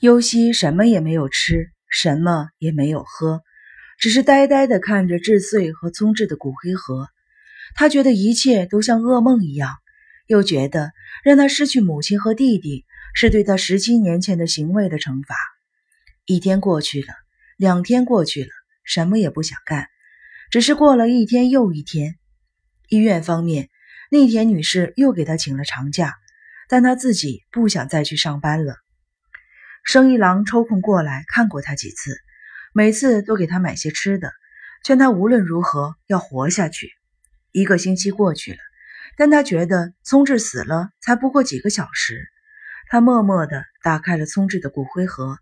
优希什么也没有吃，什么也没有喝，只是呆呆地看着志穗和聪志的骨灰盒。他觉得一切都像噩梦一样，又觉得让他失去母亲和弟弟是对他十七年前的行为的惩罚。一天过去了，两天过去了，什么也不想干，只是过了一天又一天。医院方面，内田女士又给他请了长假，但他自己不想再去上班了。生一郎抽空过来看过他几次，每次都给他买些吃的，劝他无论如何要活下去。一个星期过去了，但他觉得聪智死了才不过几个小时。他默默地打开了聪智的骨灰盒，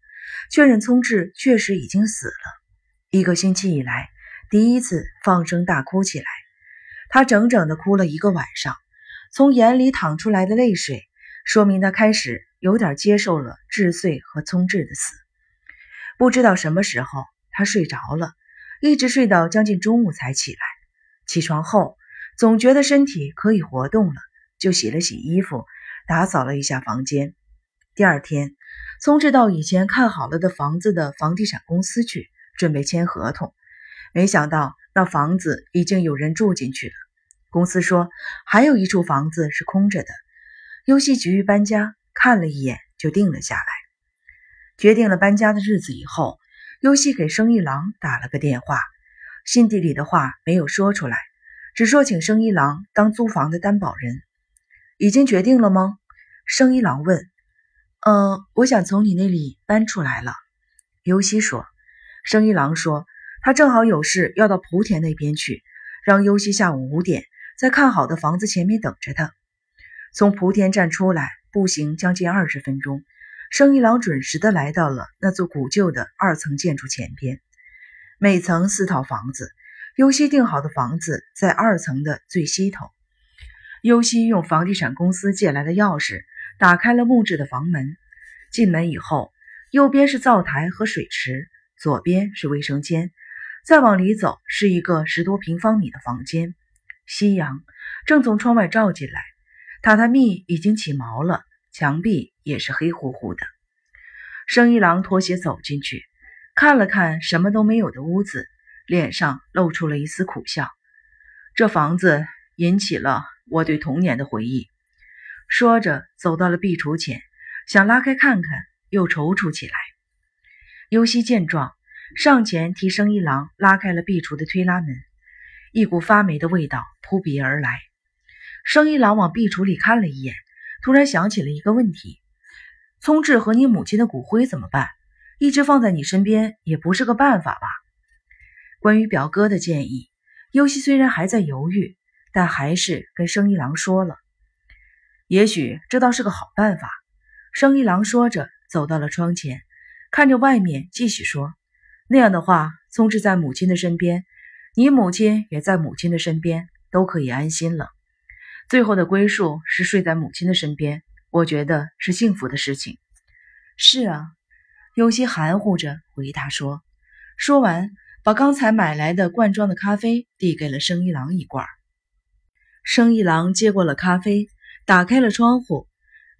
确认聪智确实已经死了。一个星期以来，第一次放声大哭起来，他整整的哭了一个晚上，从眼里淌出来的泪水，说明他开始。有点接受了智穗和聪智的死，不知道什么时候他睡着了，一直睡到将近中午才起来。起床后总觉得身体可以活动了，就洗了洗衣服，打扫了一下房间。第二天，聪智到以前看好了的房子的房地产公司去，准备签合同，没想到那房子已经有人住进去了。公司说还有一处房子是空着的，游戏急于搬家。看了一眼，就定了下来。决定了搬家的日子以后，优希给生一郎打了个电话，心底里的话没有说出来，只说请生一郎当租房的担保人。已经决定了吗？生一郎问。嗯，我想从你那里搬出来了。优西说。生一郎说他正好有事要到莆田那边去，让优西下午五点在看好的房子前面等着他。从莆田站出来。步行将近二十分钟，生一郎准时的来到了那座古旧的二层建筑前边。每层四套房子，优西订好的房子在二层的最西头。优西用房地产公司借来的钥匙打开了木质的房门。进门以后，右边是灶台和水池，左边是卫生间。再往里走是一个十多平方米的房间。夕阳正从窗外照进来。榻榻米已经起毛了，墙壁也是黑乎乎的。生一郎脱鞋走进去，看了看什么都没有的屋子，脸上露出了一丝苦笑。这房子引起了我对童年的回忆。说着，走到了壁橱前，想拉开看看，又踌躇起来。尤西见状，上前替生一郎拉开了壁橱的推拉门，一股发霉的味道扑鼻而来。生一郎往壁橱里看了一眼，突然想起了一个问题：聪智和你母亲的骨灰怎么办？一直放在你身边也不是个办法吧？关于表哥的建议，优希虽然还在犹豫，但还是跟生一郎说了。也许这倒是个好办法。生一郎说着，走到了窗前，看着外面，继续说：“那样的话，聪智在母亲的身边，你母亲也在母亲的身边，都可以安心了。”最后的归宿是睡在母亲的身边，我觉得是幸福的事情。是啊，有些含糊着回答说。说完，把刚才买来的罐装的咖啡递给了生一郎一罐。生一郎接过了咖啡，打开了窗户。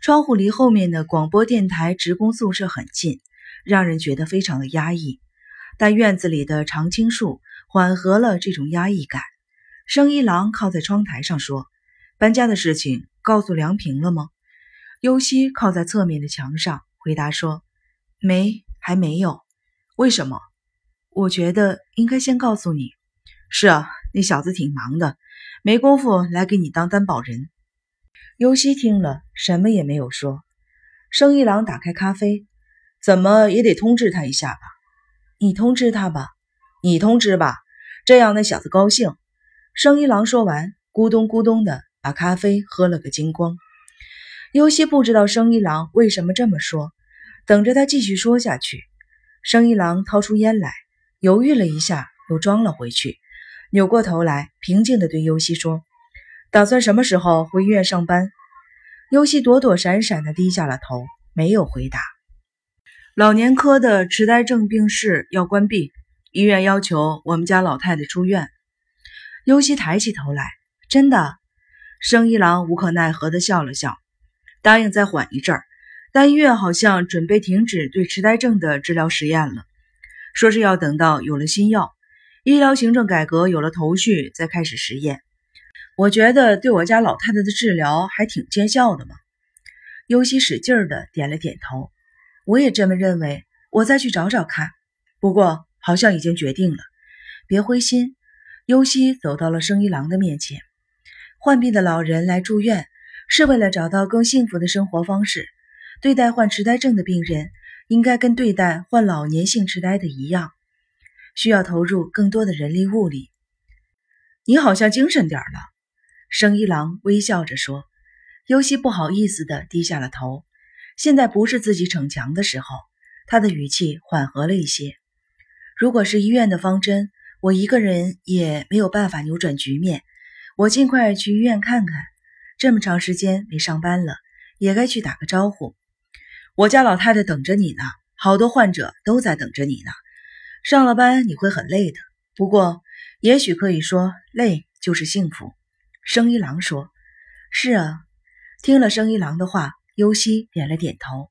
窗户离后面的广播电台职工宿舍很近，让人觉得非常的压抑。但院子里的常青树缓和了这种压抑感。生一郎靠在窗台上说。搬家的事情告诉梁平了吗？优希靠在侧面的墙上回答说：“没，还没有。为什么？我觉得应该先告诉你。是啊，那小子挺忙的，没工夫来给你当担保人。”优希听了，什么也没有说。生一郎打开咖啡，怎么也得通知他一下吧？你通知他吧，你通知吧，这样那小子高兴。生一郎说完，咕咚咕咚的。把咖啡喝了个精光。尤西不知道生一郎为什么这么说，等着他继续说下去。生一郎掏出烟来，犹豫了一下，又装了回去，扭过头来，平静地对尤西说：“打算什么时候回医院上班？”尤西躲躲闪闪地低下了头，没有回答。老年科的痴呆症病室要关闭，医院要求我们家老太太出院。尤西抬起头来，真的。生一郎无可奈何地笑了笑，答应再缓一阵儿，但医院好像准备停止对痴呆症的治疗实验了，说是要等到有了新药，医疗行政改革有了头绪再开始实验。我觉得对我家老太太的治疗还挺见效的嘛。尤西使劲儿的点了点头，我也这么认为。我再去找找看。不过好像已经决定了，别灰心。尤西走到了生一郎的面前。患病的老人来住院，是为了找到更幸福的生活方式。对待患痴呆症的病人，应该跟对待患老年性痴呆的一样，需要投入更多的人力物力。你好像精神点了，生一郎微笑着说。尤西不好意思地低下了头。现在不是自己逞强的时候。他的语气缓和了一些。如果是医院的方针，我一个人也没有办法扭转局面。我尽快去医院看看。这么长时间没上班了，也该去打个招呼。我家老太太等着你呢，好多患者都在等着你呢。上了班你会很累的，不过也许可以说累就是幸福。生一郎说：“是啊。”听了生一郎的话，优希点了点头。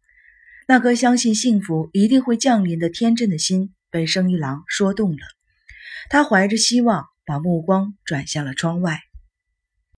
那颗相信幸福一定会降临的天真的心被生一郎说动了，他怀着希望把目光转向了窗外。